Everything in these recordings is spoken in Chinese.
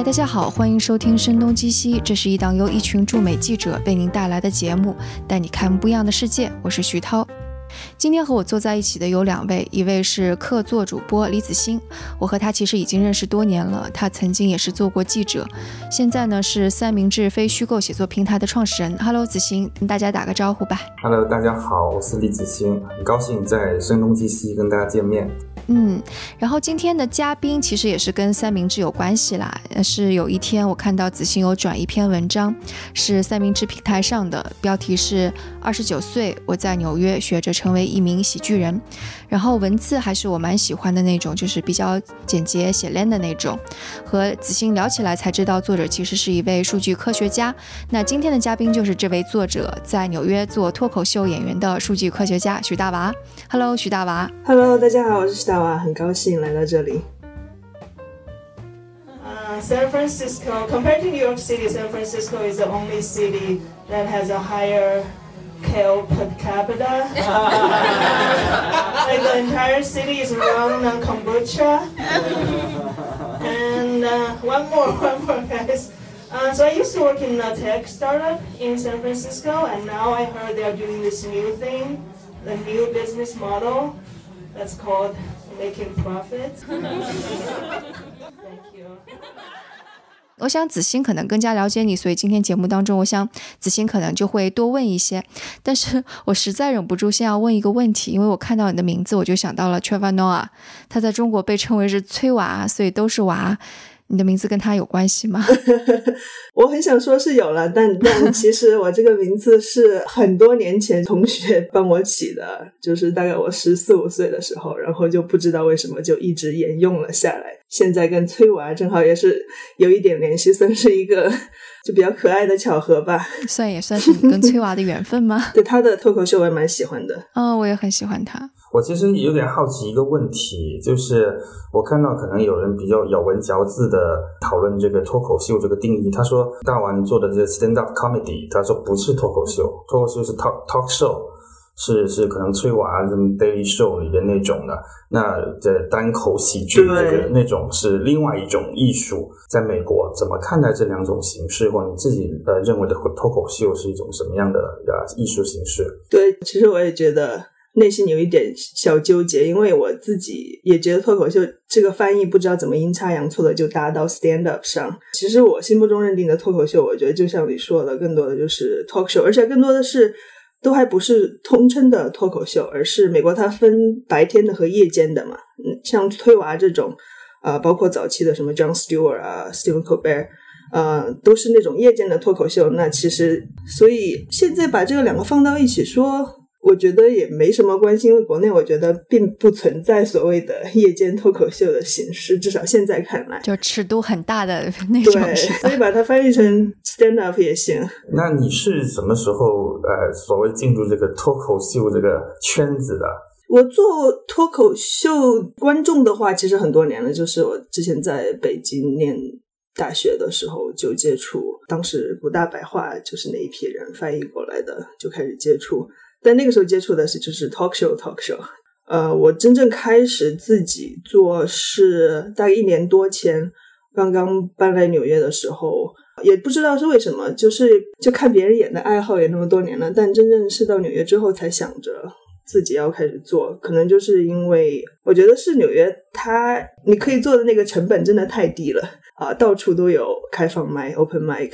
嗨，大家好，欢迎收听《声东击西》，这是一档由一群驻美记者为您带来的节目，带你看不一样的世界。我是徐涛。今天和我坐在一起的有两位，一位是客座主播李子欣，我和他其实已经认识多年了，他曾经也是做过记者，现在呢是三明治非虚构写作平台的创始人。Hello，子欣，跟大家打个招呼吧。Hello，大家好，我是李子欣，很高兴在声东击西跟大家见面。嗯，然后今天的嘉宾其实也是跟三明治有关系啦。是有一天我看到子欣有转一篇文章，是三明治平台上的，标题是“二十九岁，我在纽约学着成为一名喜剧人”。然后文字还是我蛮喜欢的那种，就是比较简洁写练的那种。和子欣聊起来才知道，作者其实是一位数据科学家。那今天的嘉宾就是这位作者，在纽约做脱口秀演员的数据科学家许大娃。Hello，许大娃。Hello，大家好，我是许大。很高兴来到这里。Uh, San Francisco, compared to New York City, San Francisco is the only city that has a higher kale per capita. like the entire city is run on kombucha. and uh, one more, one more, guys. Uh, so I used to work in a tech startup in San Francisco, and now I heard they are doing this new thing, the new business model that's called making profit. Thank you. 我想子欣可能更加了解你，所以今天节目当中，我想子欣可能就会多问一些。但是我实在忍不住先要问一个问题，因为我看到你的名字，我就想到了 Trevor Noah，他在中国被称为是崔娃，所以都是娃。你的名字跟他有关系吗？我很想说是有了，但但其实我这个名字是很多年前同学帮我起的，就是大概我十四五岁的时候，然后就不知道为什么就一直沿用了下来。现在跟崔娃正好也是有一点联系，算是一个就比较可爱的巧合吧。算也算是你跟崔娃的缘分吗？对他的脱口秀我也蛮喜欢的。嗯，我也很喜欢他。我其实有点好奇一个问题，就是我看到可能有人比较咬文嚼字的讨论这个脱口秀这个定义。他说大王做的这个 stand up comedy，他说不是脱口秀，脱口秀是 talk talk show，是是可能崔娃什么 daily show 里边那种的。那这单口喜剧那个那种是另外一种艺术。在美国怎么看待这两种形式，或你自己呃认为的脱口秀是一种什么样的呃艺术形式？对，其实我也觉得。内心有一点小纠结，因为我自己也觉得脱口秀这个翻译不知道怎么阴差阳错的就搭到 stand up 上。其实我心目中认定的脱口秀，我觉得就像你说的，更多的就是 talk show，而且更多的是都还不是通称的脱口秀，而是美国它分白天的和夜间的嘛。嗯，像推娃这种，呃，包括早期的什么 John Stewart 啊，Stephen Colbert，呃，都是那种夜间的脱口秀。那其实，所以现在把这个两个放到一起说。我觉得也没什么关系，因为国内我觉得并不存在所谓的夜间脱口秀的形式，至少现在看来，就尺度很大的那种。对，所以把它翻译成 stand up 也行。那你是什么时候呃，所谓进入这个脱口秀这个圈子的？我做脱口秀观众的话，其实很多年了，就是我之前在北京念大学的时候就接触，当时不大白话就是那一批人翻译过来的，就开始接触。但那个时候接触的是就是 talk show talk show，呃，我真正开始自己做是大概一年多前，刚刚搬来纽约的时候，也不知道是为什么，就是就看别人演的爱好也那么多年了，但真正是到纽约之后才想着自己要开始做，可能就是因为我觉得是纽约，它你可以做的那个成本真的太低了啊，到处都有开放麦 open mic。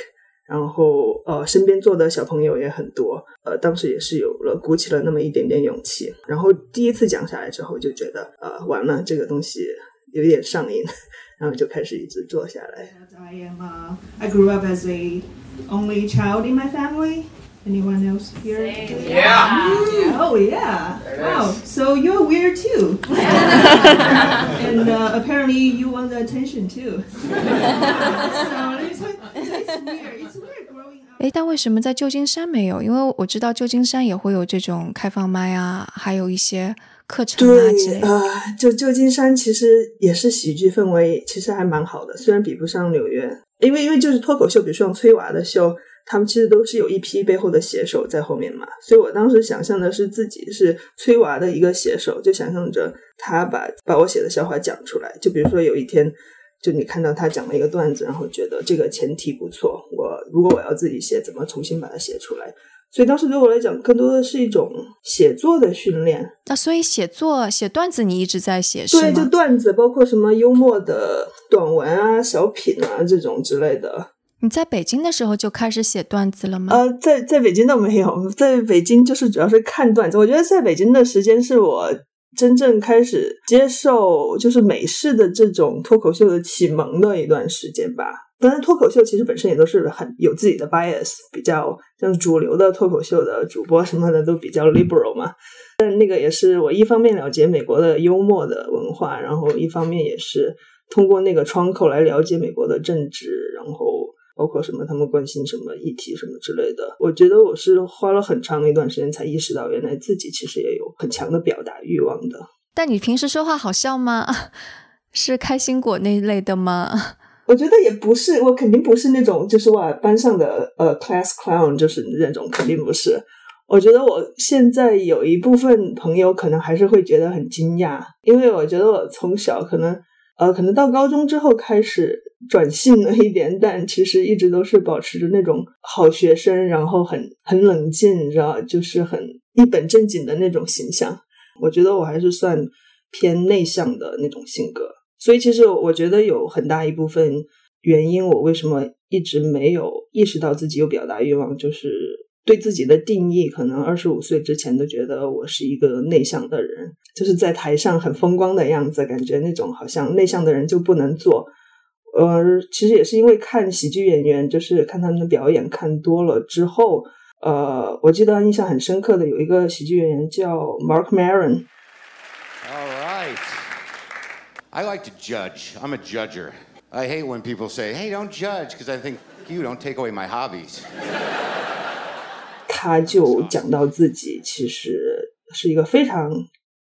然后，呃，身边坐的小朋友也很多，呃，当时也是有了鼓起了那么一点点勇气。然后第一次讲下来之后，就觉得，呃，完了，这个东西有点上瘾，然后就开始一直做下来。I am, a, I grew up as a only child in my family. Anyone else here? Yeah. Oh yeah. Wow. So you're weird too. and uh, apparently you want the attention too. so it's, it's weird. It's weird growing up. 哎，但为什么在旧金山没有？因为我知道旧金山也会有这种开放麦啊，还有一些课程啊之类的。呃，就旧金山其实也是喜剧氛围，其实还蛮好的，虽然比不上纽约。因为因为就是脱口秀，比如说像崔娃的秀。 他们其实都是有一批背后的写手在后面嘛，所以我当时想象的是自己是崔娃的一个写手，就想象着他把把我写的笑话讲出来。就比如说有一天，就你看到他讲了一个段子，然后觉得这个前提不错，我如果我要自己写，怎么重新把它写出来？所以当时对我来讲，更多的是一种写作的训练。那所以写作写段子，你一直在写是对，就？段子，包括什么幽默的短文啊、小品啊这种之类的。你在北京的时候就开始写段子了吗？呃，在在北京倒没有，在北京就是主要是看段子。我觉得在北京的时间是我真正开始接受就是美式的这种脱口秀的启蒙的一段时间吧。当然，脱口秀其实本身也都是很有自己的 bias，比较像主流的脱口秀的主播什么的都比较 liberal 嘛。但那个也是我一方面了解美国的幽默的文化，然后一方面也是通过那个窗口来了解美国的政治，然后包括什么他们关心什么议题什么之类的。我觉得我是花了很长一段时间才意识到，原来自己其实也有很强的表达欲望的。但你平时说话好笑吗？是开心果那一类的吗？我觉得也不是，我肯定不是那种就是哇班上的呃 class clown，就是那种肯定不是。我觉得我现在有一部分朋友可能还是会觉得很惊讶，因为我觉得我从小可能呃可能到高中之后开始转性了一点，但其实一直都是保持着那种好学生，然后很很冷静，你知道，就是很一本正经的那种形象。我觉得我还是算偏内向的那种性格，所以其实我觉得有很大一部分原因，我为什么一直没有意识到自己有表达欲望，就是对自己的定义，可能二十五岁之前都觉得我是一个内向的人，就是在台上很风光的样子，感觉那种好像内向的人就不能做。呃，其实也是因为看喜剧演员，就是看他们的表演看多了之后，呃，我记得印象很深刻的有一个喜剧演员叫 Mark Maron，All right. I like to judge. I'm a judger. I hate when people say, hey, don't judge, because I think you don't take away my hobbies. 他就讲到自己其实是一个非常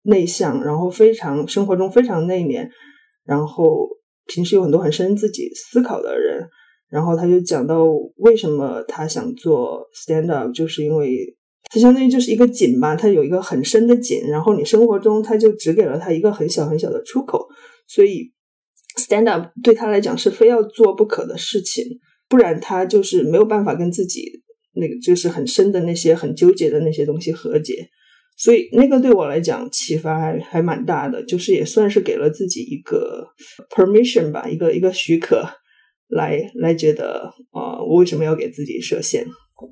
内向，然后非常生活中非常内敛，然后平时有很多很深自己思考的人。然后他就讲到为什么他想做 stand up，就是因为它相当于就是一个井吧，它有一个很深的井，然后你生活中他就只给了他一个很小很小的出口，所以 stand up 对他来讲是非要做不可的事情，不然他就是没有办法跟自己那个就是很深的那些很纠结的那些东西和解。所以那个对我来讲启发还还蛮大的，就是也算是给了自己一个 permission 吧，一个一个许可，来来觉得啊、呃我为什么要给自己设限？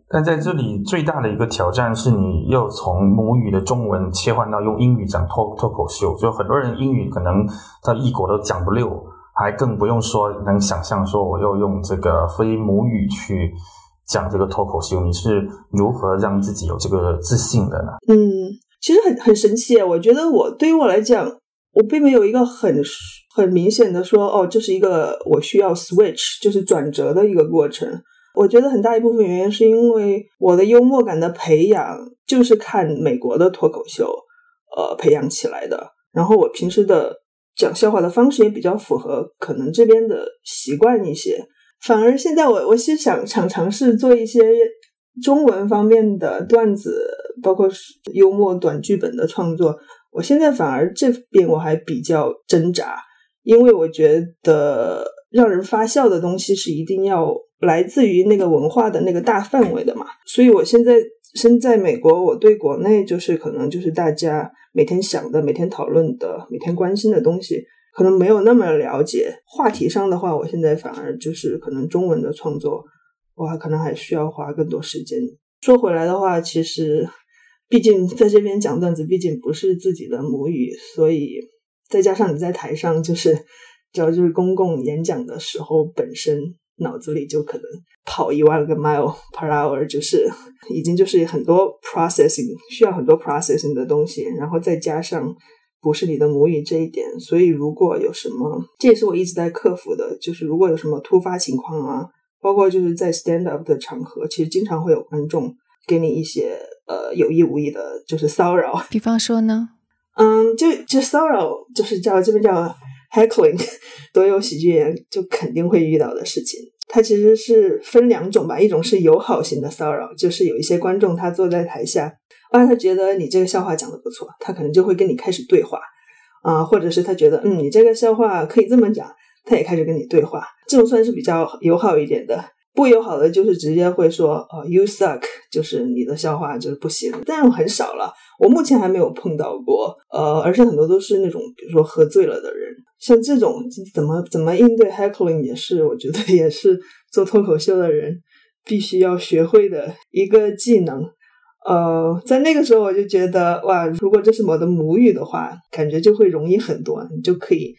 但在这里最大的一个挑战是你要从母语的中文切换到用英语讲脱脱口秀，就很多人英语可能到异国都讲不溜，还更不用说能想象说我要用这个非母语去讲这个脱口秀，你是如何让自己有这个自信的呢？嗯，其实很很神奇。我觉得我对于我来讲，我并没有一个很很明显的说，哦，这是一个我需要 switch，就是转折的一个过程。我觉得很大一部分原因是因为我的幽默感的培养就是看美国的脱口秀，呃，培养起来的。然后我平时的讲笑话的方式也比较符合可能这边的习惯一些。反而现在我我是想想尝试做一些中文方面的段子，包括幽默短剧本的创作。我现在反而这边我还比较挣扎，因为我觉得让人发笑的东西是一定要来自于那个文化的那个大范围的嘛。所以我现在身在美国，我对国内就是可能就是大家每天想的、每天讨论的、每天关心的东西，可能没有那么了解。话题上的话，我现在反而就是可能中文的创作，我还可能还需要花更多时间。说回来的话，其实毕竟在这边讲段子，毕竟不是自己的母语，所以再加上你在台上就是，只要就是公共演讲的时候，本身脑子里就可能跑一万个 mile per hour，就是已经就是很多 processing 需要很多 processing 的东西，然后再加上不是你的母语这一点，所以如果有什么，这也是我一直在克服的，就是如果有什么突发情况啊，包括就是在 stand up 的场合，其实经常会有观众给你一些呃有意无意的，就是骚扰。比方说呢？嗯，就就骚扰，就是叫这边叫 heckling，所有喜剧演员就肯定会遇到的事情。它其实是分两种吧，一种是友好型的骚扰，就是有一些观众他坐在台下，啊，他觉得你这个笑话讲的不错，他可能就会跟你开始对话，啊、或者是他觉得嗯你这个笑话可以这么讲，他也开始跟你对话，这种算是比较友好一点的。不友好的就是直接会说哦，you suck，就是你的笑话就是不行，但是很少了。我目前还没有碰到过，呃，而且很多都是那种比如说喝醉了的人，像这种怎么怎么应对 heckling 也是，我觉得也是做脱口秀的人必须要学会的一个技能。呃，在那个时候我就觉得哇，如果这是我的母语的话，感觉就会容易很多，你就可以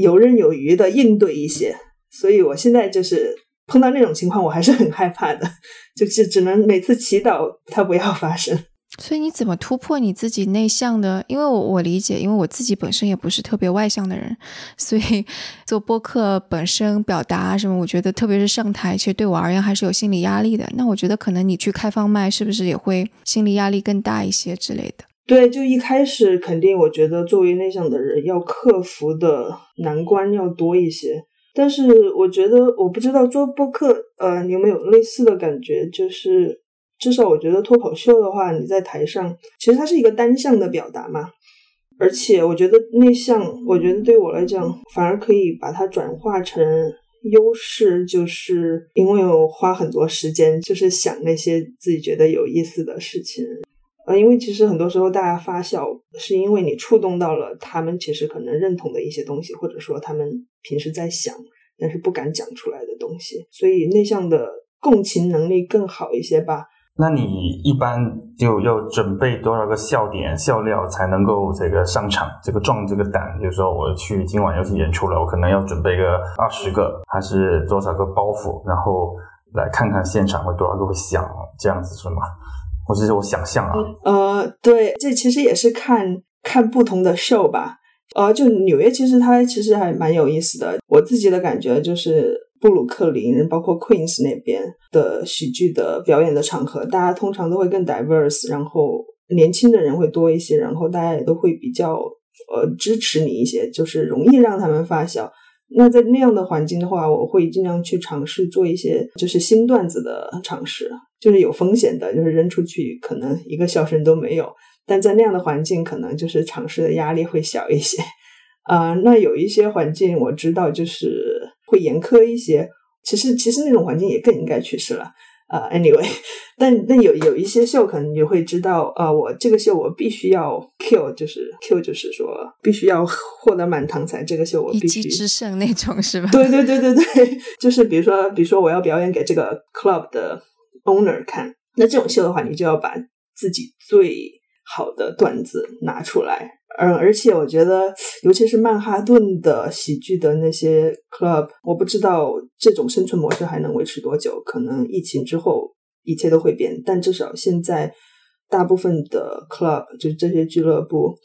游刃有余的应对一些。所以我现在就是碰到那种情况，我还是很害怕的，就是只能每次祈祷它不要发生。所以你怎么突破你自己内向的？因为我我理解，因为我自己本身也不是特别外向的人，所以做播客本身表达什么，我觉得特别是上台，其实对我而言还是有心理压力的。那我觉得可能你去开放麦，是不是也会心理压力更大一些之类的？对，就一开始肯定，我觉得作为内向的人要克服的难关要多一些。但是我觉得，我不知道做播客，呃，你有没有类似的感觉？就是至少我觉得脱口秀的话，你在台上，其实它是一个单向的表达嘛。而且我觉得内向，我觉得对我来讲，反而可以把它转化成优势，就是因为我花很多时间，就是想那些自己觉得有意思的事情。呃，因为其实很多时候大家发笑，是因为你触动到了他们其实可能认同的一些东西，或者说他们平时在想但是不敢讲出来的东西，所以内向的共情能力更好一些吧。那你一般就要准备多少个笑点、笑料才能够这个上场，这个壮这个胆？就是说我去今晚要去演出了，我可能要准备个二十个，还是多少个包袱，然后来看看现场会多少个会响，这样子是吗？或者是我想象啊？呃，对，这其实也是看看不同的 show 吧。呃，就纽约其实它其实还蛮有意思的。我自己的感觉就是。布鲁克林，包括 Queens 那边的喜剧的表演的场合，大家通常都会更 diverse，然后年轻的人会多一些，然后大家也都会比较呃支持你一些，就是容易让他们发笑。那在那样的环境的话，我会尽量去尝试做一些就是新段子的尝试，就是有风险的，就是扔出去可能一个笑声都没有，但在那样的环境，可能就是尝试的压力会小一些。啊，那有一些环境我知道就是。会严苛一些，其实其实那种环境也更应该去世了啊。Anyway，但但有有一些秀可能你会知道啊，我这个秀我必须要 kill，就是 kill，就是说必须要获得满堂彩。这个秀我必须一击制胜那种是吧？对对对对对，就是比如说比如说我要表演给这个 club 的 owner 看，那这种秀的话，你就要把自己最好的段子拿出来。嗯，而且我觉得，尤其是曼哈顿的喜剧的那些 club，我不知道这种生存模式还能维持多久。可能疫情之后一切都会变，但至少现在大部分的 club，就是这些俱乐部，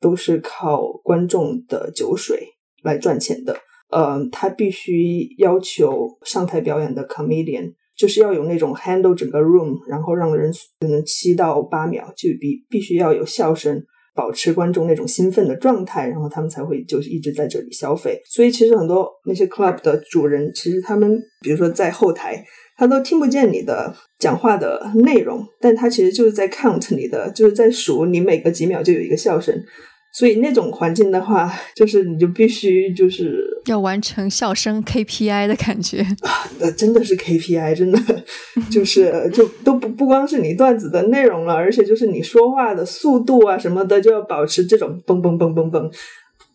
都是靠观众的酒水来赚钱的。嗯，他必须要求上台表演的 comedian 就是要有那种 handle 整个 room，然后让人可能七到八秒就必必须要有笑声。保持观众那种兴奋的状态，然后他们才会就是一直在这里消费。所以其实很多那些 club 的主人，其实他们比如说在后台，他都听不见你的讲话的内容，但他其实就是在 count 你的，就是在数你每隔几秒就有一个笑声。所以那种环境的话，就是你就必须就是要完成笑声 KPI 的感觉啊，那真的是 KPI，真的 就是就都不不光是你段子的内容了，而且就是你说话的速度啊什么的，就要保持这种嘣嘣嘣嘣嘣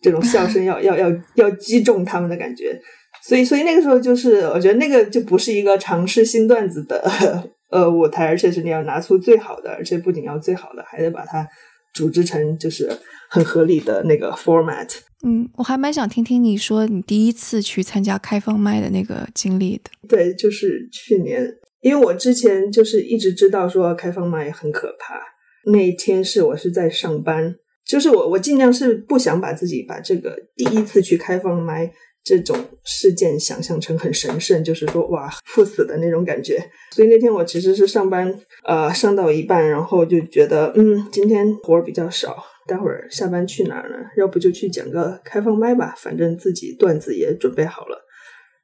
这种笑声，要要要要击中他们的感觉。所以所以那个时候就是，我觉得那个就不是一个尝试新段子的呃舞台，而且是你要拿出最好的，而且不仅要最好的，还得把它组织成就是。很合理的那个 format。嗯，我还蛮想听听你说你第一次去参加开放麦的那个经历的。对，就是去年，因为我之前就是一直知道说开放麦很可怕。那一天是我是在上班，就是我我尽量是不想把自己把这个第一次去开放麦这种事件想象成很神圣，就是说哇赴死的那种感觉。所以那天我其实是上班，呃，上到一半，然后就觉得嗯，今天活儿比较少。待会儿下班去哪儿呢？要不就去讲个开放麦吧，反正自己段子也准备好了。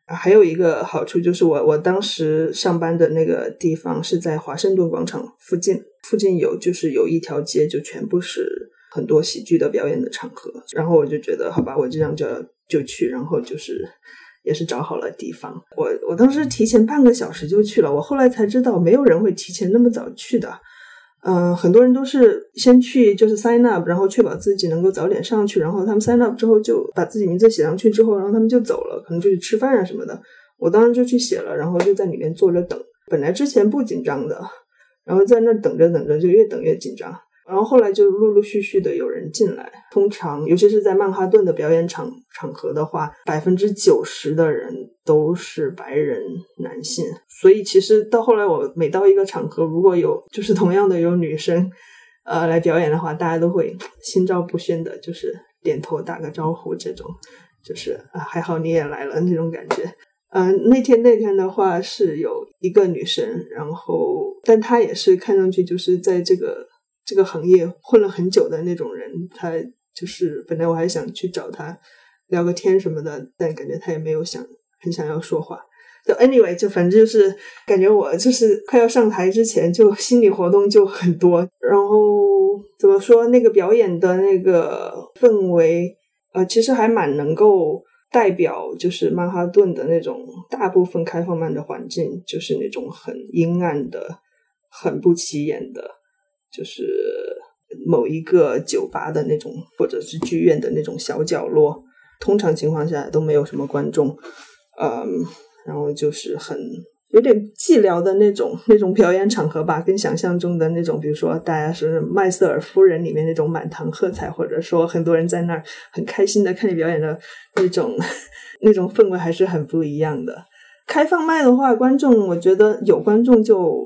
啊还有一个好处就是，我我当时上班的那个地方是在华盛顿广场附近，附近有就是有一条街，就全部是很多喜剧的表演的场合。然后我就觉得，好吧，我这样就就去，然后就是也是找好了地方。我我当时提前半个小时就去了，我后来才知道没有人会提前那么早去的。嗯，很多人都是先去就是 sign up，然后确保自己能够早点上去，然后他们 sign up 之后就把自己名字写上去之后，然后他们就走了，可能就去吃饭啊什么的。我当时就去写了，然后就在里面坐着等。本来之前不紧张的，然后在那等着等着就越等越紧张。然后后来就陆陆续续的有人进来，通常尤其是在曼哈顿的表演场场合的话，百分之九十的人都是白人男性，所以其实到后来我每到一个场合，如果有就是同样的有女生，呃来表演的话，大家都会心照不宣的，就是点头打个招呼，这种就是啊还好你也来了那种感觉。嗯，那天那天的话是有一个女生，然后但她也是看上去就是在这个。这个行业混了很久的那种人，他就是本来我还想去找他聊个天什么的，但感觉他也没有想很想要说话。就 anyway，就反正就是感觉我就是快要上台之前，就心理活动就很多。然后怎么说那个表演的那个氛围，呃，其实还蛮能够代表就是曼哈顿的那种大部分开放曼的环境，就是那种很阴暗的、很不起眼的。就是某一个酒吧的那种，或者是剧院的那种小角落，通常情况下都没有什么观众，嗯，然后就是很有点寂寥的那种那种表演场合吧，跟想象中的那种，比如说大家是麦瑟尔夫人里面那种满堂喝彩，或者说很多人在那儿很开心的看你表演的那种 那种氛围还是很不一样的。开放麦的话，观众我觉得有观众就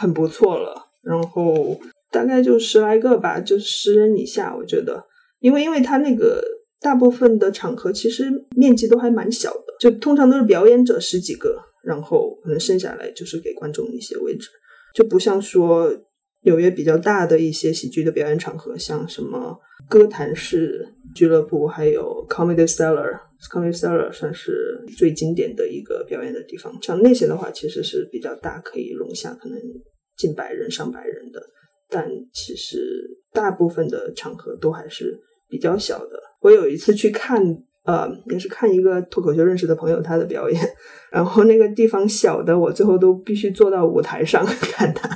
很不错了，然后。大概就十来个吧，就十人以下，我觉得，因为因为他那个大部分的场合其实面积都还蛮小的，就通常都是表演者十几个，然后可能剩下来就是给观众一些位置，就不像说纽约比较大的一些喜剧的表演场合，像什么歌坛式俱乐部，还有 Comedy Cellar，Comedy Cellar 算是最经典的一个表演的地方，像那些的话，其实是比较大，可以容下可能近百人、上百人的。但其实大部分的场合都还是比较小的。我有一次去看，呃，也是看一个脱口秀认识的朋友他的表演，然后那个地方小的，我最后都必须坐到舞台上 看他，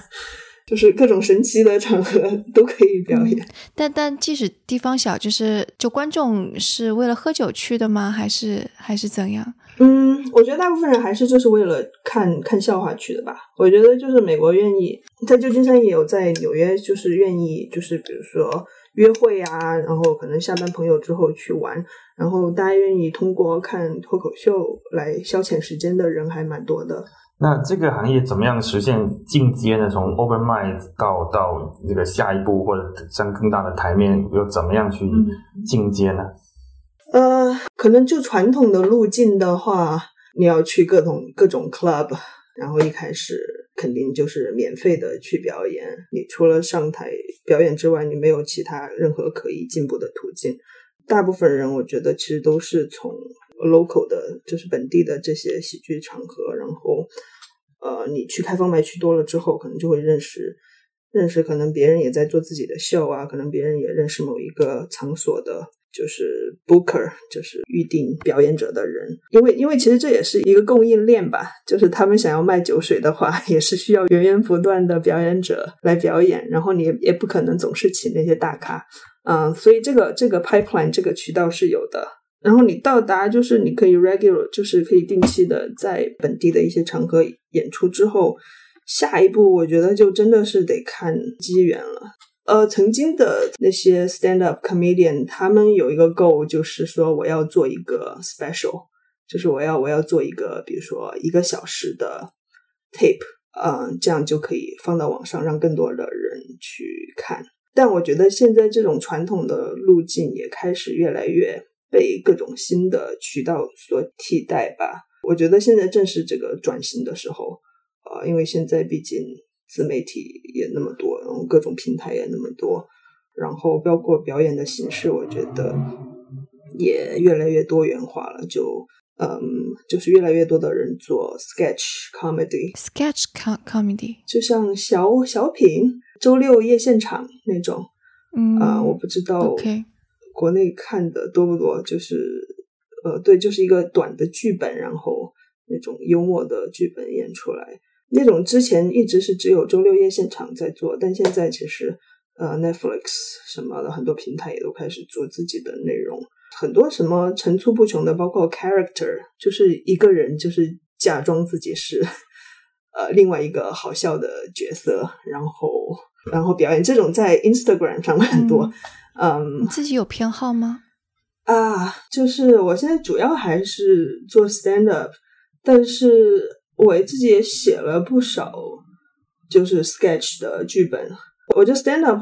就是各种神奇的场合都可以表演。但但即使地方小，就是就观众是为了喝酒去的吗？还是还是怎样？嗯，我觉得大部分人还是就是为了看看笑话去的吧。我觉得就是美国愿意在旧金山也有，在纽约就是愿意就是比如说约会啊，然后可能下班朋友之后去玩，然后大家愿意通过看脱口秀来消遣时间的人还蛮多的。那这个行业怎么样实现进阶呢？从 open mind 到到这个下一步或者上更大的台面，又怎么样去进阶呢？呃，可能就传统的路径的话，你要去各种各种 club，然后一开始肯定就是免费的去表演。你除了上台表演之外，你没有其他任何可以进步的途径。大部分人我觉得其实都是从 local 的，就是本地的这些喜剧场合，然后呃，你去开放麦去多了之后，可能就会认识认识，可能别人也在做自己的秀啊，可能别人也认识某一个场所的。就是 booker，就是预定表演者的人，因为因为其实这也是一个供应链吧，就是他们想要卖酒水的话，也是需要源源不断的表演者来表演，然后你也不可能总是请那些大咖，嗯，所以这个这个 pipeline 这个渠道是有的，然后你到达就是你可以 regular，就是可以定期的在本地的一些场合演出之后，下一步我觉得就真的是得看机缘了。呃，曾经的那些 stand up comedian，他们有一个 goal，就是说我要做一个 special，就是我要我要做一个，比如说一个小时的 tape，嗯，这样就可以放到网上，让更多的人去看。但我觉得现在这种传统的路径也开始越来越被各种新的渠道所替代吧。我觉得现在正是这个转型的时候，啊，因为现在毕竟。自媒体也那么多，然后各种平台也那么多，然后包括表演的形式，我觉得也越来越多元化了。就嗯，就是越来越多的人做 sketch comedy，sketch comedy，就像小小品、周六夜现场那种。嗯啊，我不知道国内看的多不多，就是呃，对，就是一个短的剧本，然后那种幽默的剧本演出来。那种之前一直是只有周六夜现场在做，但现在其实呃 Netflix 什么的很多平台也都开始做自己的内容，很多什么层出不穷的，包括 character，就是一个人就是假装自己是 呃另外一个好笑的角色，然后然后表演这种在 Instagram 上很多，你自己有偏好吗？啊，就是我现在主要还是做 stand up，但是我自己也写了不少，就是 sketch 的剧本。我觉得 stand up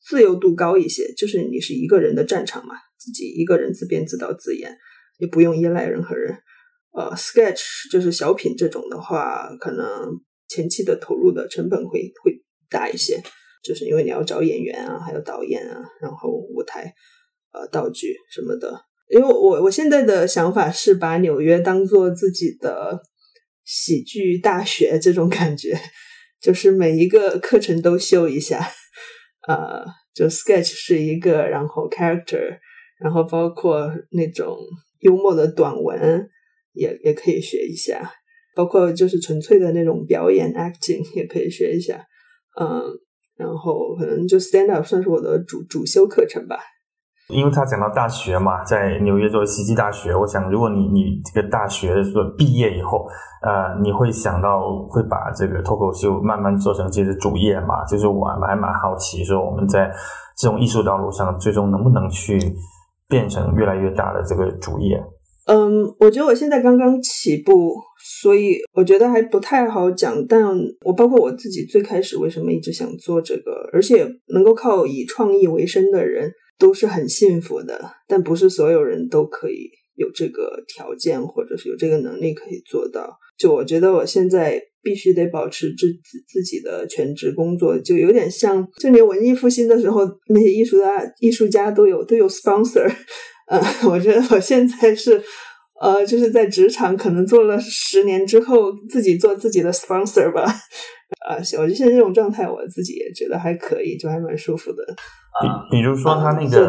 自由度高一些，就是你是一个人的战场嘛，自己一个人自编自导自演，也不用依赖任何人。呃，sketch 就是小品这种的话，可能前期的投入的成本会会大一些，就是因为你要找演员啊，还有导演啊，然后舞台。呃，道具什么的，因为我我现在的想法是把纽约当做自己的喜剧大学这种感觉，就是每一个课程都修一下，呃，就 sketch 是一个，然后 character，然后包括那种幽默的短文也也可以学一下，包括就是纯粹的那种表演 acting 也可以学一下，嗯，然后可能就 stand up 算是我的主主修课程吧。因为他讲到大学嘛，在纽约做袭击大学，我想如果你你这个大学说毕业以后，呃，你会想到会把这个脱口秀慢慢做成自己的主业嘛？就是我还蛮好奇，说我们在这种艺术道路上，最终能不能去变成越来越大的这个主业？嗯，我觉得我现在刚刚起步，所以我觉得还不太好讲。但我包括我自己最开始为什么一直想做这个，而且能够靠以创意为生的人。都是很幸福的，但不是所有人都可以有这个条件，或者是有这个能力可以做到。就我觉得，我现在必须得保持自自自己的全职工作，就有点像，就连文艺复兴的时候，那些艺术家艺术家都有都有 sponsor。嗯，我觉得我现在是，呃，就是在职场可能做了十年之后，自己做自己的 sponsor 吧。啊，我觉得现在这种状态，我自己也觉得还可以，就还蛮舒服的。比比如说他那个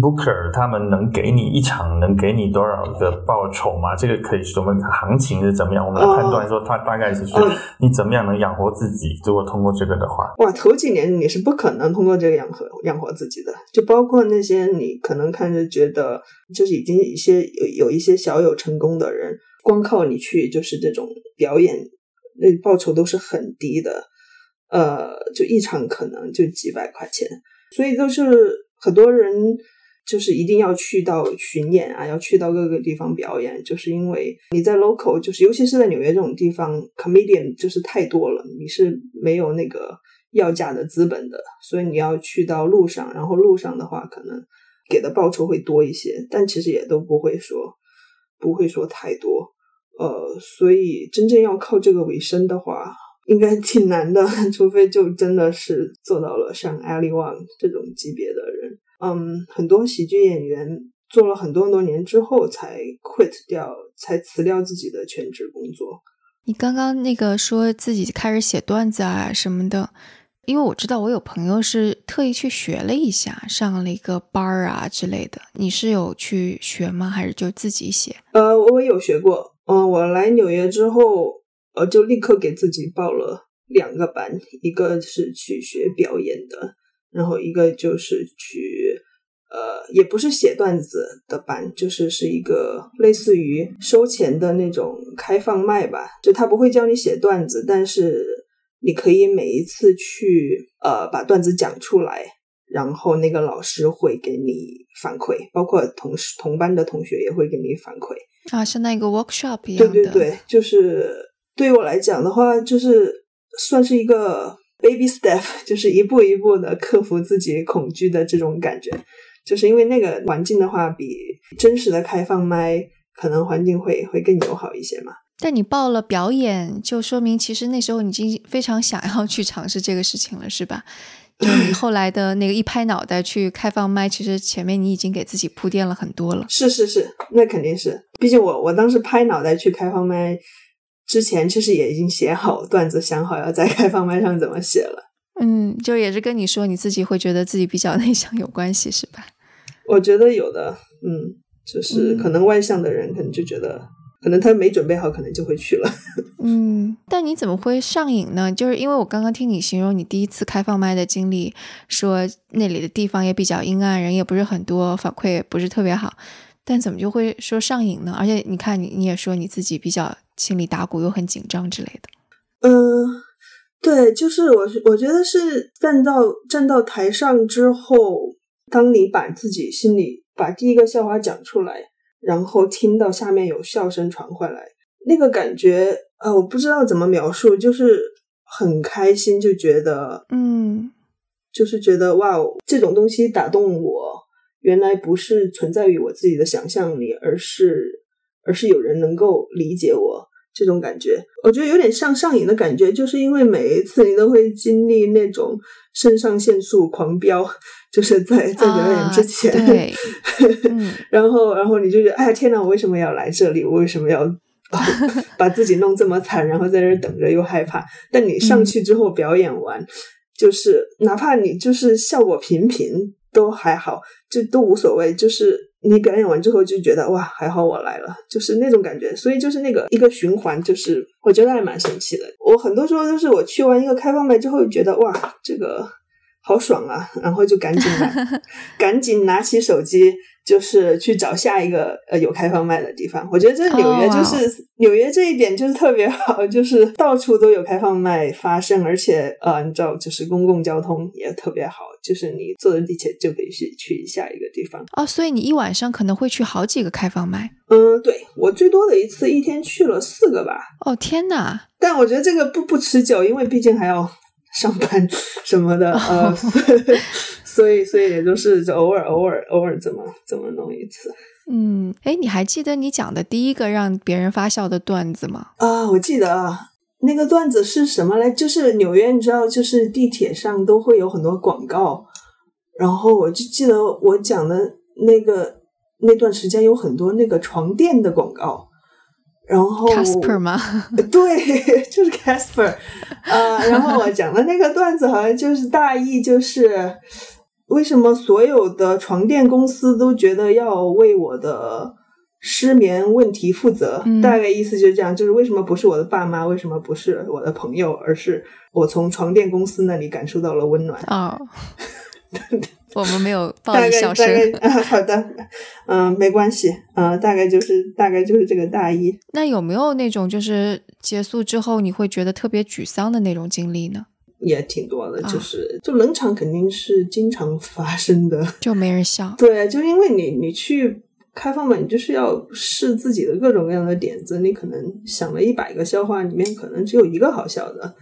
Booker，他们能给你一场能给你多少的报酬吗？这个可以说明行情是怎么样，我们来判断说他大概是说你怎么样能养活自己。如果通过这个的话，哇，头几年你是不可能通过这个养活养活自己的，就包括那些你可能看着觉得就是已经一些有有一些小有成功的人，光靠你去就是这种表演，那报酬都是很低的，呃，就一场可能就几百块钱。所以都是很多人就是一定要去到巡演啊，要去到各个地方表演，就是因为你在 local，就是尤其是在纽约这种地方，comedian 就是太多了，你是没有那个要价的资本的，所以你要去到路上，然后路上的话可能给的报酬会多一些，但其实也都不会说不会说太多，呃，所以真正要靠这个为生的话。应该挺难的，除非就真的是做到了像 Ali Wong 这种级别的人。嗯，很多喜剧演员做了很多很多年之后才 quit 掉，才辞掉自己的全职工作。你刚刚那个说自己开始写段子啊什么的，因为我知道我有朋友是特意去学了一下，上了一个班儿啊之类的。你是有去学吗？还是就自己写？呃，我有学过。嗯，我来纽约之后。呃，就立刻给自己报了两个班，一个是去学表演的，然后一个就是去呃，也不是写段子的班，就是是一个类似于收钱的那种开放麦吧。就他不会教你写段子，但是你可以每一次去呃把段子讲出来，然后那个老师会给你反馈，包括同事同班的同学也会给你反馈啊，像那个 workshop 一样的。对对对，就是。对于我来讲的话，就是算是一个 baby step，就是一步一步的克服自己恐惧的这种感觉。就是因为那个环境的话，比真实的开放麦可能环境会会更友好一些嘛。但你报了表演，就说明其实那时候你已经非常想要去尝试这个事情了，是吧？就你后来的那个一拍脑袋去开放麦，其实前面你已经给自己铺垫了很多了。是是是，那肯定是。毕竟我我当时拍脑袋去开放麦。之前其实也已经写好段子，想好要在开放麦上怎么写了。嗯，就也是跟你说你自己会觉得自己比较内向有关系，是吧？我觉得有的。嗯，就是可能外向的人可能就觉得，可能他没准备好，可能就会去了。嗯，但你怎么会上瘾呢？就是因为我刚刚听你形容你第一次开放麦的经历，说那里的地方也比较阴暗，人也不是很多，反馈也不是特别好，但怎么就会说上瘾呢？而且你看你你也说你自己比较心里打鼓，又很紧张之类的。嗯，对，就是我我觉得是站到站到台上之后，当你把自己心里把第一个笑话讲出来，然后听到下面有笑声传回来，那个感觉。呃，我不知道怎么描述，就是很开心，就觉得，嗯，就是觉得哇，这种东西打动我，原来不是存在于我自己的想象里，而是，而是有人能够理解我这种感觉。我觉得有点像上瘾的感觉，就是因为每一次你都会经历那种肾上腺素狂飙，就是在在表演之前，对，然后然后你就觉得，哎呀天呐，我为什么要来这里？我为什么要？把自己弄这么惨，然后在这等着又害怕。但你上去之后表演完，就是哪怕你就是效果平平都还好，就都无所谓。就是你表演完之后就觉得哇，还好我来了，就是那种感觉。所以就是那个一个循环，就是我觉得还蛮神奇的。我很多时候都是我去完一个开放麦之后，觉得哇，这个好爽啊，然后就赶紧 赶紧拿起手机。就是去找下一个呃有开放麦的地方，我觉得这纽约就是纽约这一点就是特别好，就是到处都有开放麦发生，而且呃你知道就是公共交通也特别好，就是你坐着地铁就可以去去下一个地方。哦，所以你一晚上可能会去好几个开放麦？嗯，对我最多的一次一天去了四个吧。哦天哪！但我觉得这个不不持久，因为毕竟还要上班什么的呃。所以，所以也就是就偶尔、偶尔、偶尔，怎么怎么弄一次。嗯，哎，你还记得你讲的第一个让别人发笑的段子吗？啊，我记得啊，那个段子是什么来？就是纽约，你知道，就是地铁上都会有很多广告，然后我就记得我讲的那个那段时间有很多那个床垫的广告。然后，Casper 吗？对，就是 Casper。啊，然后我讲的那个段子好像就是大意就是。为什么所有的床垫公司都觉得要为我的失眠问题负责？大概意思就是这样，就是为什么不是我的爸妈，为什么不是我的朋友，而是我从床垫公司那里感受到了温暖啊？我们没有报以笑声。好的，嗯，没关系，嗯，大概就是大概就是这个大意。那有没有那种就是结束之后你会觉得特别沮丧的那种经历呢？也挺多的，就是就冷场肯定是经常发生的，就没人笑。对，就因为你你去开放嘛，你就是要试自己的各种各样的点子，你可能想了一百个笑话，里面可能只有一个好笑的。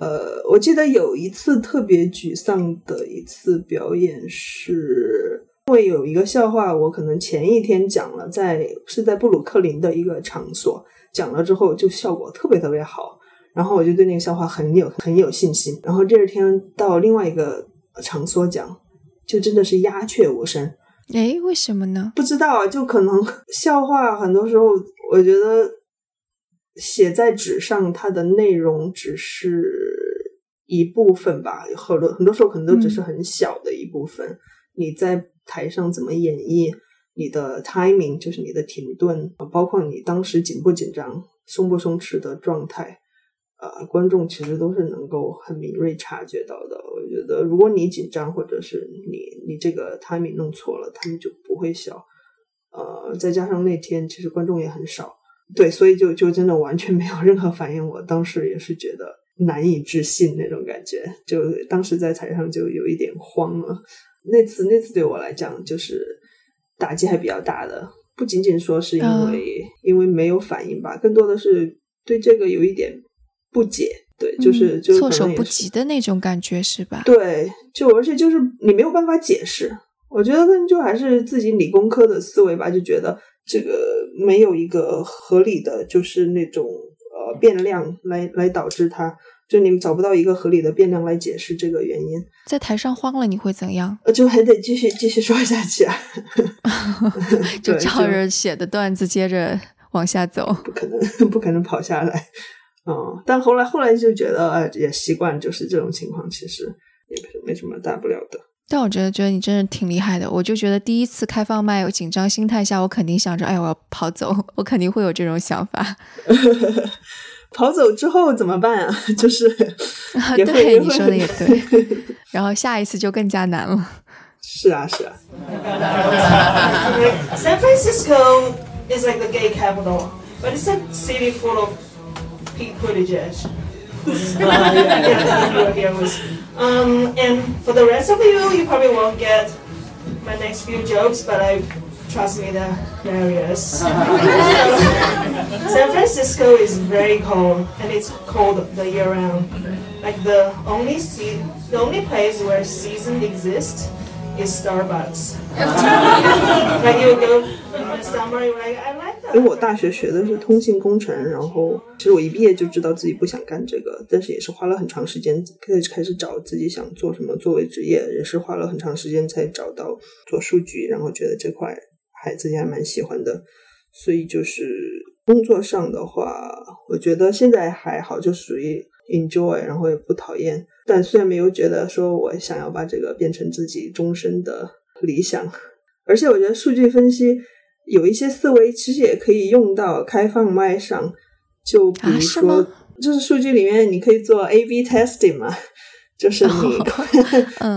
呃，我记得有一次特别沮丧的一次表演，是因为有一个笑话，我可能前一天讲了，在是在布鲁克林的一个场所讲了之后，就效果特别特别好。然后我就对那个笑话很有很有信心。然后第二天到另外一个场所讲，就真的是鸦雀无声。哎，为什么呢？不知道，就可能笑话很多时候，我觉得写在纸上，它的内容只是一部分吧。很多很多时候可能都只是很小的一部分。你在台上怎么演绎，你的 timing 就是你的停顿，包括你当时紧不紧张、松不松弛的状态。呃，观众其实都是能够很敏锐察觉到的。我觉得，如果你紧张，或者是你你这个 timing 弄错了，他们就不会笑。呃，再加上那天其实观众也很少，对，所以就就真的完全没有任何反应。我当时也是觉得难以置信那种感觉，就当时在台上就有一点慌了。那次那次对我来讲就是打击还比较大的，不仅仅说是因为因为没有反应吧，更多的是对这个有一点。不解，对，就是就措手不及的那种感觉，是吧？对，就而且就是你没有办法解释。我觉得就还是自己理工科的思维吧，就觉得这个没有一个合理的，就是那种呃变量来来导致它，就你们找不到一个合理的变量来解释这个原因。在台上慌了，你会怎样？就还得继续继续说下去啊，就照着写的段子接着往下走，不可能，不可能跑下来。嗯，但后来后来就觉得，哎，也习惯，就是这种情况，其实也没什么大不了的。但我觉得，觉得你真的挺厉害的。我就觉得第一次开放麦有紧张心态下，我肯定想着，哎，我要跑走，我肯定会有这种想法。跑走之后怎么办啊？就是对你说的也对。然后下一次就更加难了。是啊，是啊。San Francisco is like the gay capital, but it's a city full of Pete Buttigieg. Um, and for the rest of you, you probably won't get my next few jokes, but I trust me, they're hilarious. San Francisco is very cold, and it's cold the year round. Like the only se- the only place where season exists Starbucks. 因为我大学学的是通信工程，然后其实我一毕业就知道自己不想干这个，但是也是花了很长时间开始开始找自己想做什么作为职业，也是花了很长时间才找到做数据，然后觉得这块还自己还蛮喜欢的，所以就是工作上的话，我觉得现在还好，就属于 enjoy，然后也不讨厌，但虽然没有觉得说我想要把这个变成自己终身的理想，而且我觉得数据分析。有一些思维其实也可以用到开放麦上，就比如说，就是数据里面你可以做 A/B testing 嘛，就是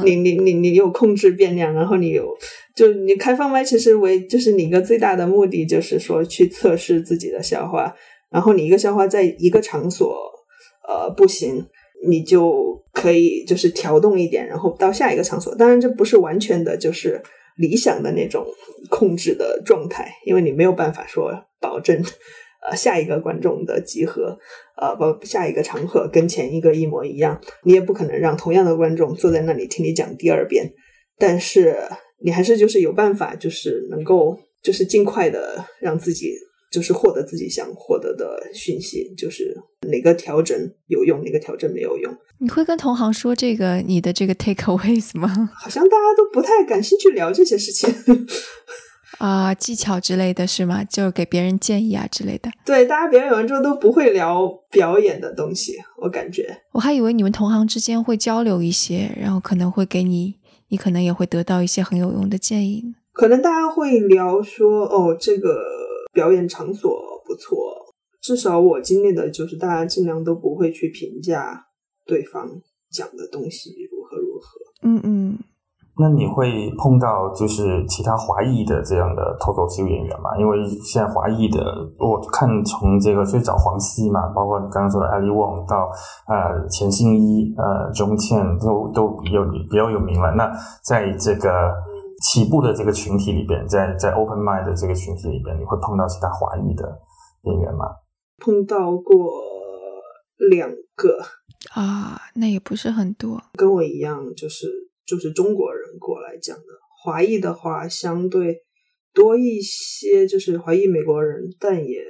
你 你你你你有控制变量，然后你有就你开放麦其实为就是你一个最大的目的就是说去测试自己的消化，然后你一个消化在一个场所呃不行，你就可以就是调动一点，然后到下一个场所，当然这不是完全的，就是。理想的那种控制的状态，因为你没有办法说保证，呃，下一个观众的集合，呃，不，下一个场合跟前一个一模一样，你也不可能让同样的观众坐在那里听你讲第二遍，但是你还是就是有办法，就是能够就是尽快的让自己。就是获得自己想获得的讯息，就是哪个调整有用，哪个调整没有用。你会跟同行说这个你的这个 takeaways 吗？好像大家都不太感兴趣聊这些事情 啊，技巧之类的是吗？就是给别人建议啊之类的。对，大家表演完之后都不会聊表演的东西，我感觉。我还以为你们同行之间会交流一些，然后可能会给你，你可能也会得到一些很有用的建议。可能大家会聊说，哦，这个。表演场所不错，至少我经历的就是大家尽量都不会去评价对方讲的东西如何如何。嗯嗯，那你会碰到就是其他华裔的这样的脱口秀演员吗？因为现在华裔的，我看从这个最早黄西嘛，包括刚刚说的艾利旺到呃钱信一、呃钟倩都都有比较有名了。那在这个。起步的这个群体里边，在在 Open Mind 的这个群体里边，你会碰到其他华裔的演员吗？碰到过两个啊，那也不是很多。跟我一样，就是就是中国人过来讲的。华裔的话，相对多一些，就是华裔美国人，但也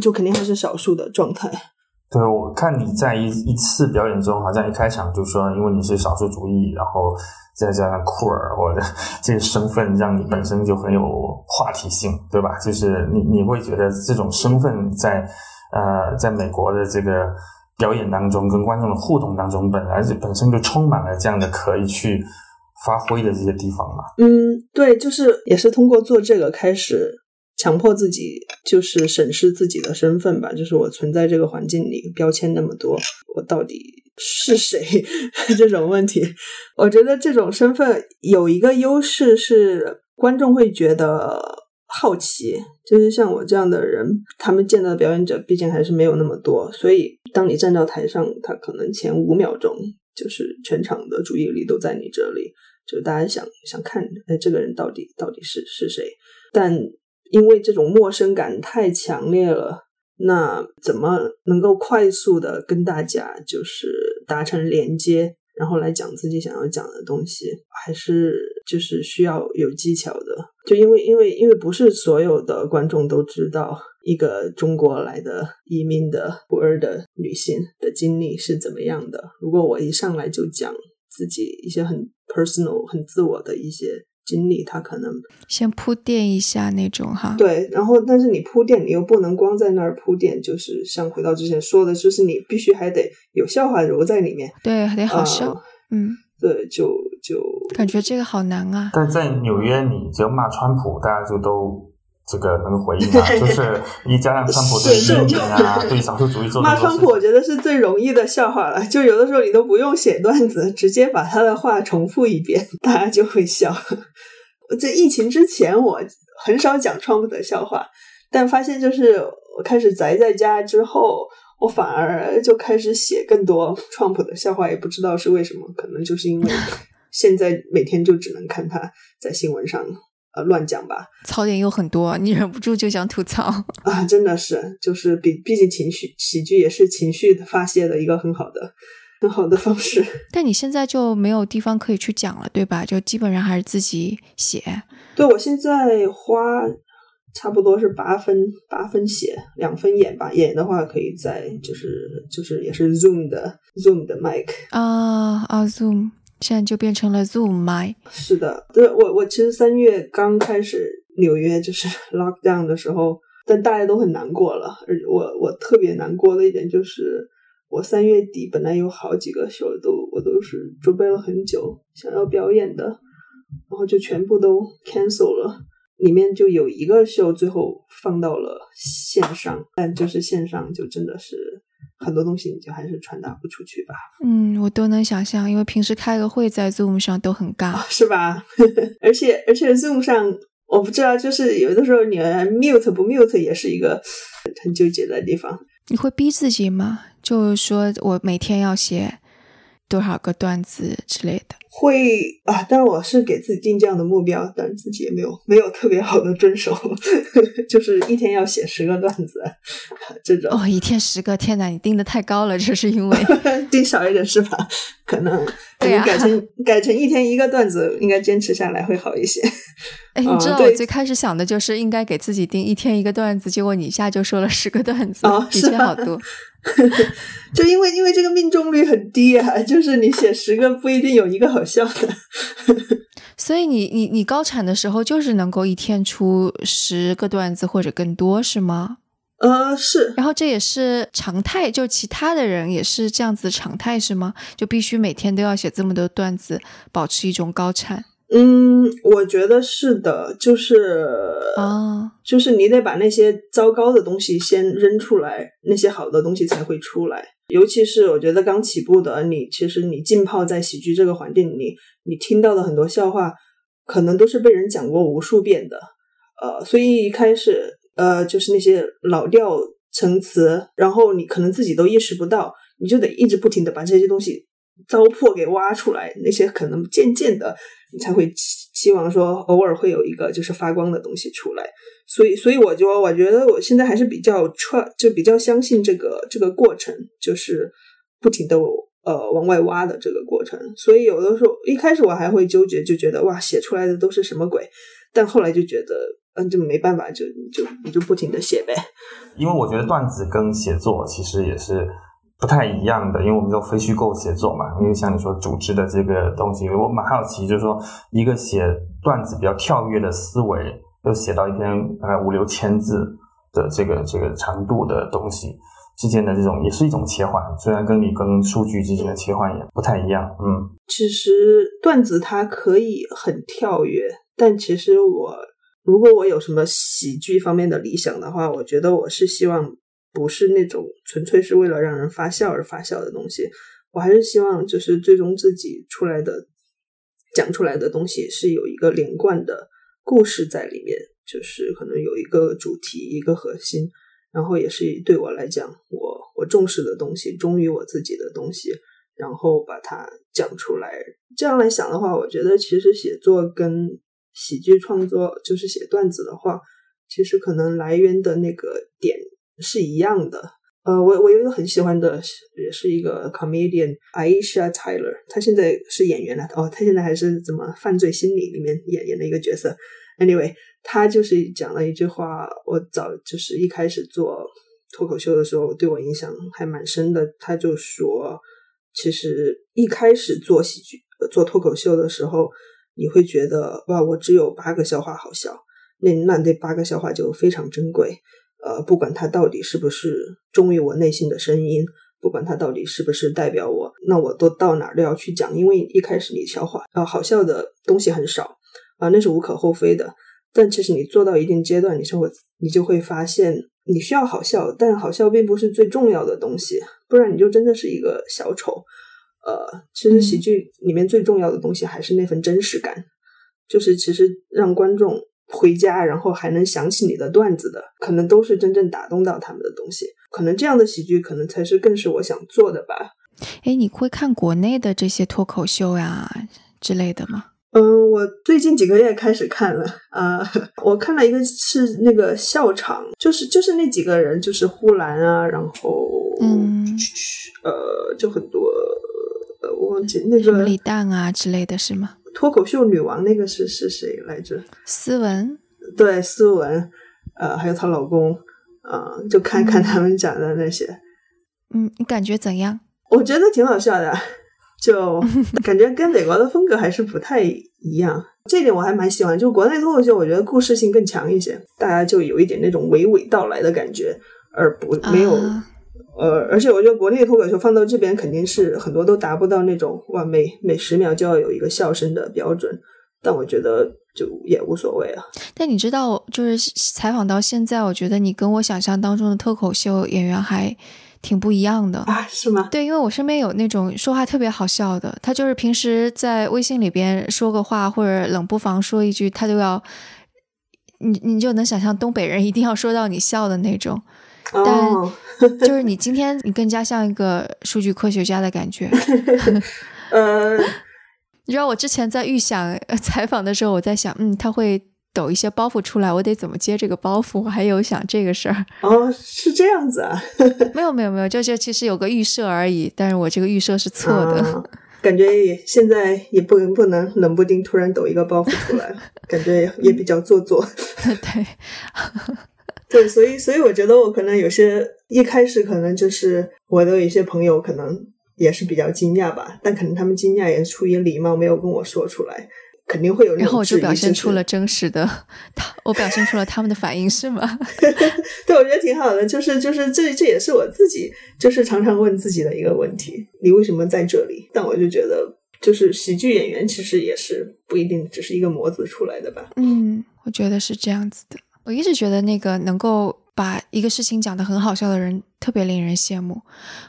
就肯定还是少数的状态。对，我看你在一一次表演中，好像一开场就说，因为你是少数族裔，然后。再加上酷儿，或者 这个身份让你本身就很有话题性，对吧？就是你你会觉得这种身份在呃，在美国的这个表演当中，跟观众的互动当中，本来就本身就充满了这样的可以去发挥的这些地方嘛。嗯，对，就是也是通过做这个开始强迫自己，就是审视自己的身份吧。就是我存在这个环境里，标签那么多，我到底。是谁 这种问题？我觉得这种身份有一个优势是观众会觉得好奇，就是像我这样的人，他们见到的表演者毕竟还是没有那么多，所以当你站到台上，他可能前五秒钟就是全场的注意力都在你这里，就是大家想想看，哎，这个人到底到底是是谁？但因为这种陌生感太强烈了。那怎么能够快速的跟大家就是达成连接，然后来讲自己想要讲的东西，还是就是需要有技巧的。就因为因为因为不是所有的观众都知道一个中国来的移民的孤儿的女性的经历是怎么样的。如果我一上来就讲自己一些很 personal、很自我的一些。经历他可能先铺垫一下那种哈，对，然后但是你铺垫，你又不能光在那儿铺垫，就是像回到之前说的，就是你必须还得有笑话揉在里面，对，还得好笑，嗯，对，就就感觉这个好难啊。但在纽约，你只要骂川普，大家就都这个能回应啊，就是一加上川普对是移民啊，对少数主义做的骂川普，我觉得是最容易的笑话了。就有的时候你都不用写段子，直接把他的话重复一遍，大家就会笑。在疫情之前，我很少讲川普的笑话，但发现就是我开始宅在家之后，我反而就开始写更多川普的笑话，也不知道是为什么，可能就是因为现在每天就只能看他在新闻上呃乱讲吧。槽点有很多，你忍不住就想吐槽。啊，真的是，就是比毕竟情绪喜剧也是情绪发泄的一个很好的很好的方式。但你现在就没有地方可以去讲了，对吧？就基本上还是自己写。对我现在花差不多是八分八分写，两分演吧。演的话可以在就是就是也是 Zoom 的 Zoom 的 mic。啊啊，Zoom 现在就变成了 Zoom 麦。是的，对我我其实三月刚开始纽约就是 lockdown 的时候，但大家都很难过了。而我我特别难过的一点就是，我三月底本来有好几个秀都我都是准备了很久想要表演的，然后就全部都 cancel 了。里面就有一个秀最后放到了线上，但就是线上就真的是很多东西你就还是传达不出去吧。嗯，我都能想象，因为平时开个会在 Zoom 上都很尬。是吧？而且而且 Zoom 上，我不知道，就是有的时候你 mute 不 mute 也是一个很纠结的地方。你会逼自己吗？就是说我每天要写多少个段子之类的。会啊，当然我是给自己定这样的目标，但自己也没有没有特别好的遵守，就是一天要写十个段子这种。哦，一天十个，天哪，你定的太高了，这是因为 定少一点是吧？可能可对啊改成、改成一天一个段子，应该坚持下来会好一些。哎，你嗯知道我最开始想的就是应该给自己定一天一个段子，结果你一下就说了十个段子，比哦是吧这好多。就因为因为这个命中率很低啊，就是你写十个不一定有一个好笑的。所以你你你高产的时候就是能够一天出十个段子或者更多，是吗？呃，是然后这也是常态，就其他的人也是这样子的常态是吗？就必须每天都要写这么多段子，保持一种高产嗯，我觉得是的，就是啊。就是你得把那些糟糕的东西先扔出来，那些好的东西才会出来。尤其是我觉得刚起步的你，其实你浸泡在喜剧这个环境里，你听到的很多笑话，可能都是被人讲过无数遍的。呃，所以一开始呃，就是那些老调陈词，然后你可能自己都意识不到，你就得一直不停的把这些东西糟粕给挖出来，那些可能渐渐的你才会期期望说偶尔会有一个就是发光的东西出来。所以，所以我就我觉得我现在还是比较串就比较相信这个这个过程，就是不停的呃往外挖的这个过程。所以有的时候一开始我还会纠结，就觉得哇写出来的都是什么鬼，但后来就觉得嗯就没办法，就就你就不停的写呗。因为我觉得段子跟写作其实也是不太一样的，因为我们叫非虚构写作嘛。因为像你说组织的这个东西，我蛮好奇，就是说一个写段子比较跳跃的思维，就写到一篇大概五六千字的这个这个长度的东西之间的这种，也是一种切换。虽然跟你跟数据之间的切换也不太一样，嗯。其实段子它可以很跳跃，但其实我如果我有什么喜剧方面的理想的话，我觉得我是希望不是那种纯粹是为了让人发笑而发笑的东西，我还是希望就是最终自己出来的讲出来的东西是有一个连贯的故事在里面，就是可能有一个主题一个核心，然后也是对我来讲，我我重视的东西，忠于我自己的东西。然后把它讲出来。这样来想的话，我觉得其实写作跟喜剧创作，就是写段子的话，其实可能来源的那个点是一样的。呃，我我有一个很喜欢的，也是一个 comedian Aisha Tyler，她现在是演员了。哦，她现在还是怎么犯罪心理里面演演的一个角色。Anyway，她就是讲了一句话，我早就是一开始做脱口秀的时候，对我影响还蛮深的。她就说。其实一开始做喜剧、做脱口秀的时候，你会觉得哇，我只有八个笑话好笑，那那那八个笑话就非常珍贵。呃，不管它到底是不是忠于我内心的声音，不管它到底是不是代表我，那我都到哪儿都要去讲，因为一开始你笑话啊好笑的东西很少啊，那是无可厚非的。但其实你做到一定阶段，你生活你就会发现，你需要好笑，但好笑并不是最重要的东西，不然你就真的是一个小丑。呃，其实喜剧里面最重要的东西还是那份真实感，就是其实让观众回家然后还能想起你的段子的，可能都是真正打动到他们的东西。可能这样的喜剧，可能才是更是我想做的吧。哎，你会看国内的这些脱口秀呀之类的吗？嗯，我最近几个月开始看了啊，我看了一个是那个笑场，就是就是那几个人，就是呼兰啊，然后嗯，呃，就很多，忘记那个李诞啊之类的是吗？脱口秀女王那个是是谁来着？思文，对，思文，呃，还有她老公，啊、就看看他们讲的那些，嗯，你感觉怎样？我觉得挺好笑的，就 感觉跟美国的风格还是不太一样。这点我还蛮喜欢，就国内脱口秀，我觉得故事性更强一些，大家就有一点那种娓娓道来的感觉，而不没有、啊呃，而且我觉得国内的脱口秀放到这边肯定是很多都达不到那种哇每每十秒就要有一个笑声的标准，但我觉得就也无所谓啊。但你知道，就是采访到现在，我觉得你跟我想象当中的脱口秀演员还挺不一样的。啊，是吗？对，因为我身边有那种说话特别好笑的，他就是平时在微信里边说个话或者冷不防说一句，他就要你你就能想象东北人一定要说到你笑的那种。哦，就是你今天你更加像一个数据科学家的感觉。呃，你知道我之前在预想呃采访的时候，我在想，嗯，他会抖一些包袱出来，我得怎么接这个包袱？我还有想这个事儿。哦，是这样子啊，没有没有没有，就就其实有个预设而已，但是我这个预设是错的。啊感觉也现在也不不能冷不丁突然抖一个包袱出来，感觉也比较做作。对，对，所以所以我觉得我可能有些一开始可能就是我的有一些朋友可能也是比较惊讶吧，但可能他们惊讶也是出于礼貌，没有跟我说出来，肯定会有那种然后我就表现出了真实的，他我表现出了他们的反应是吗？对，我觉得挺好的，就是就是这这也是我自己就是常常问自己的一个问题：你为什么在这里？但我就觉得，就是喜剧演员其实也是不一定只是一个模子出来的吧。嗯，我觉得是这样子的。我一直觉得那个能够把一个事情讲得很好笑的人特别令人羡慕。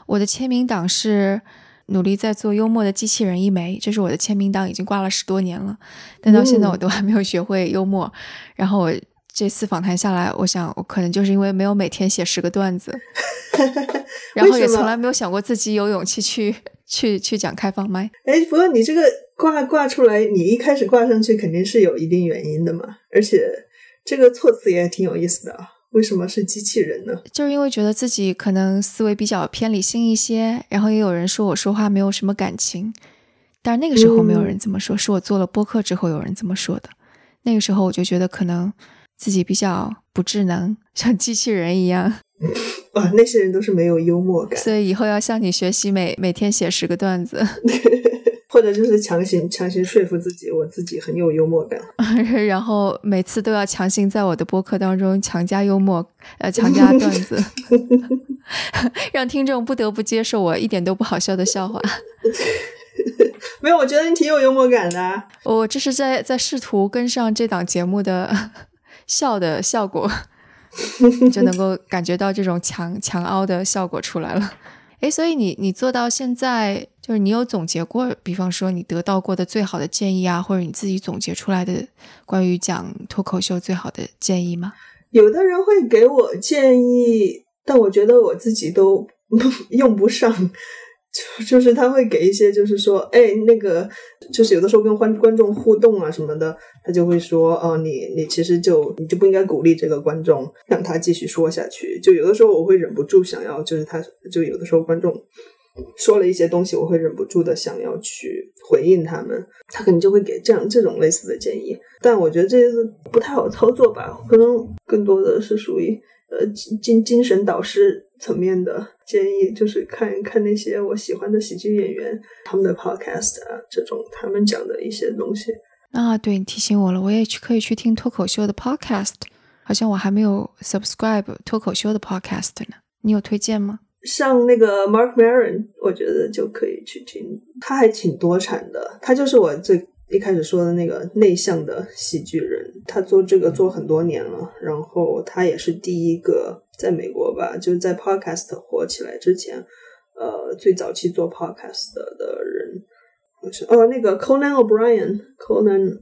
我的签名档是努力在做幽默的机器人一枚，这是我的签名档，已经挂了十多年了，但到现在嗯我都还没有学会幽默。然后我这次访谈下来，我想我可能就是因为没有每天写十个段子，然后也从来没有想过自己有勇气去去去讲开放麦。哎，不过你这个挂挂出来，你一开始挂上去肯定是有一定原因的嘛，而且这个措辞也挺有意思的啊。为什么是机器人呢？就是因为觉得自己可能思维比较偏理性一些，然后也有人说我说话没有什么感情，但是那个时候没有人这么说，是我做了播客之后有人这么说的。那个时候我就觉得可能自己比较不智能，像机器人一样，啊，那些人都是没有幽默感，所以以后要向你学习每，每天写十个段子，或者就是强行强行说服自己，我自己很有幽默感。然后每次都要强行在我的播客当中强加幽默，呃，强加段子，让听众不得不接受我一点都不好笑的笑话。没有，我觉得你挺有幽默感的啊。我这是在在试图跟上这档节目的笑的效果，就能够感觉到这种强强凹的效果出来了。诶，所以你你做到现在，就是你有总结过，比方说你得到过的最好的建议啊，或者你自己总结出来的关于讲脱口秀最好的建议吗？有的人会给我建议，但我觉得我自己都 用不上。就就是他会给一些，就是说，哎，那个，就是有的时候跟观观众互动啊什么的，他就会说，哦，你你其实就你就不应该鼓励这个观众，让他继续说下去。就有的时候我会忍不住想要，就是他就有的时候观众说了一些东西，我会忍不住的想要去回应他们，他可能就会给这样这种类似的建议。但我觉得这个不太好操作吧，可能更多的是属于呃精精神导师层面的建议，就是看 看那些我喜欢的喜剧演员他们的 podcast 啊，这种他们讲的一些东西。啊，对你提醒我了，我也去可以去听脱口秀的 podcast，好像我还没有 subscribe 脱口秀的 podcast 呢。你有推荐吗？像那个 Mark Maron，我觉得就可以去听，他还挺多产的，他就是我最一开始说的那个内向的喜剧人，他做这个做很多年了，然后他也是第一个在美国吧，就是在 Podcast 火起来之前，呃，最早期做 Podcast 的人，是哦，那个 Conan O'Brien，Conan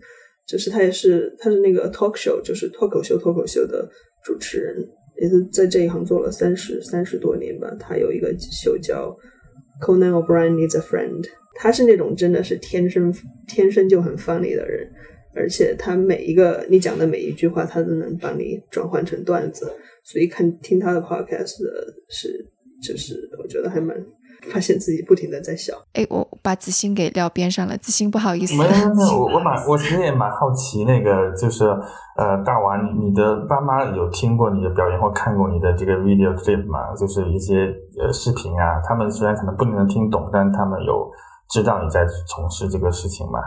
就是他也是他是那个 talk show，就是脱口秀脱口秀的主持人。也是在这一行做了三十三十多年吧。他有一个秀叫《Conan O'Brien Needs a Friend》，他是那种真的是天生天生就很 funny 的人，而且他每一个你讲的每一句话，他都能帮你转换成段子。所以看听他的 podcast 是就是我觉得还蛮。发现自己不停的在笑，哎，我把子欣给撂边上了。子欣不好意思，没有没有，我我蛮我其实也蛮好奇，那个就是呃，大王，你你的爸妈有听过你的表演或看过你的这个 video clip 吗？就是一些呃视频啊，他们虽然可能不能听懂，但他们有知道你在从事这个事情吗？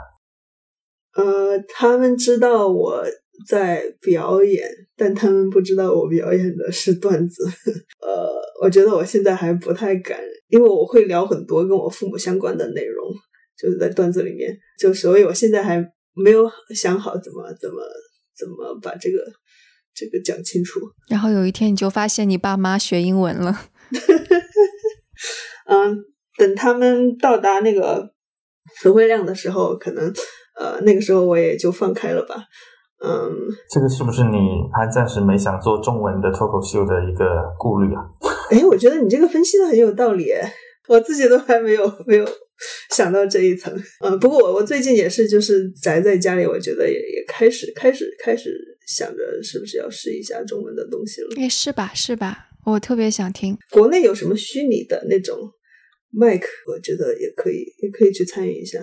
呃，他们知道我在表演，但他们不知道我表演的是段子。呃，我觉得我现在还不太敢。因为我会聊很多跟我父母相关的内容，就是在段子里面，就所以我现在还没有想好怎么怎么怎么把这个这个讲清楚。然后有一天你就发现你爸妈学英文了，嗯，等他们到达那个词汇量的时候，可能呃那个时候我也就放开了吧。嗯，这个是不是你还暂时没想做中文的脱口秀的一个顾虑啊？哎，我觉得你这个分析的很有道理，我自己都还没有没有想到这一层。嗯，不过我我最近也是就是宅在家里，我觉得也也开始开始开始想着是不是要试一下中文的东西了。哎，是吧？是吧？我特别想听。国内有什么虚拟的那种？麦克，我觉得也可以，也可以去参与一下。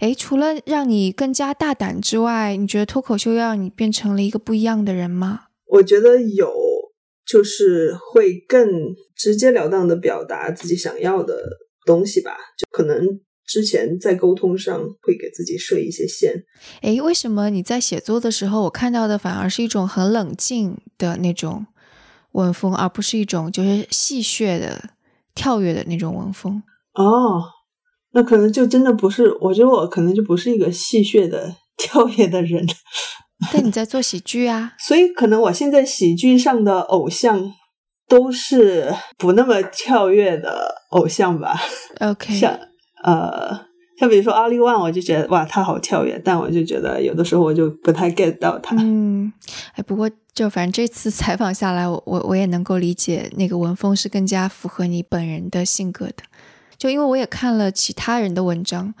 哎，除了让你更加大胆之外，你觉得脱口秀要让你变成了一个不一样的人吗？我觉得有，就是会更直截了当的表达自己想要的东西吧。就可能之前在沟通上会给自己设一些线。诶，为什么你在写作的时候，我看到的反而是一种很冷静的那种文风，而不是一种就是戏谑的？跳跃的那种文风哦，那可能就真的不是，我觉得我可能就不是一个戏谑的 跳跃的人。但你在做喜剧啊，所以可能我现在喜剧上的偶像都是不那么跳跃的偶像吧。OK，像呃。像比如说阿里万，我就觉得哇，他好跳跃，但我就觉得有的时候我就不太 get 到他。嗯，哎，不过就反正这次采访下来，我我我也能够理解那个文风是更加符合你本人的性格的。就因为我也看了其他人的文章，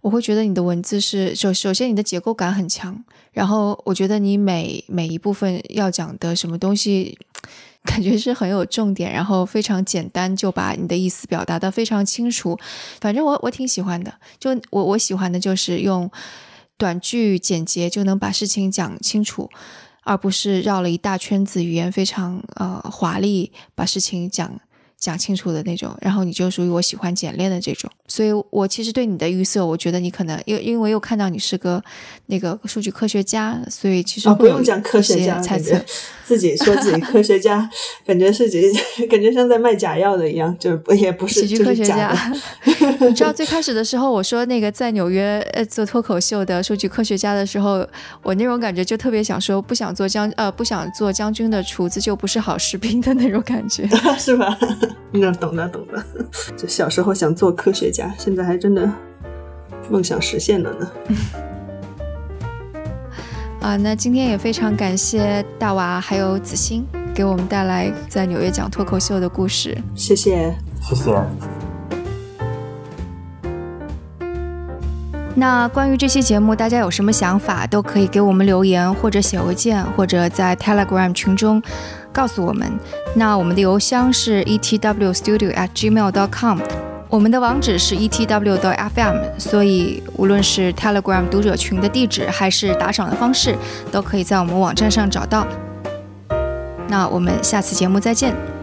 我会觉得你的文字是首首先你的结构感很强，然后我觉得你每每一部分要讲的什么东西。感觉是很有重点，然后非常简单，就把你的意思表达的非常清楚。反正我我挺喜欢的，就我我喜欢的就是用短句简洁就能把事情讲清楚，而不是绕了一大圈子，语言非常呃华丽，把事情讲。讲清楚的那种，然后你就属于我喜欢简练的这种，所以我其实对你的预设，我觉得你可能因因为又看到你是个那个数据科学家，所以其实不用讲科学家，猜测 自己说自己科学家，感觉是己感觉像在卖假药的一样，就是也不是喜剧科学家。你知道最开始的时候，我说那个在纽约呃做脱口秀的数据科学家的时候，我那种感觉就特别想说，不想做将呃不想做将军的厨子就不是好士兵的那种感觉，是吧？那懂的懂的，就小时候想做科学家，现在还真的梦想实现了呢。啊，那今天也非常感谢大娃还有子欣给我们带来在纽约讲脱口秀的故事，谢谢谢谢。那关于这期节目，大家有什么想法，都可以给我们留言，或者写邮件，或者在 Telegram 群中。告诉我们，那我们的邮箱是 etwstudio@gmail.com，我们的网址是 etw.fm，所以无论是 Telegram 读者群的地址，还是打赏的方式，都可以在我们网站上找到。那我们下次节目再见。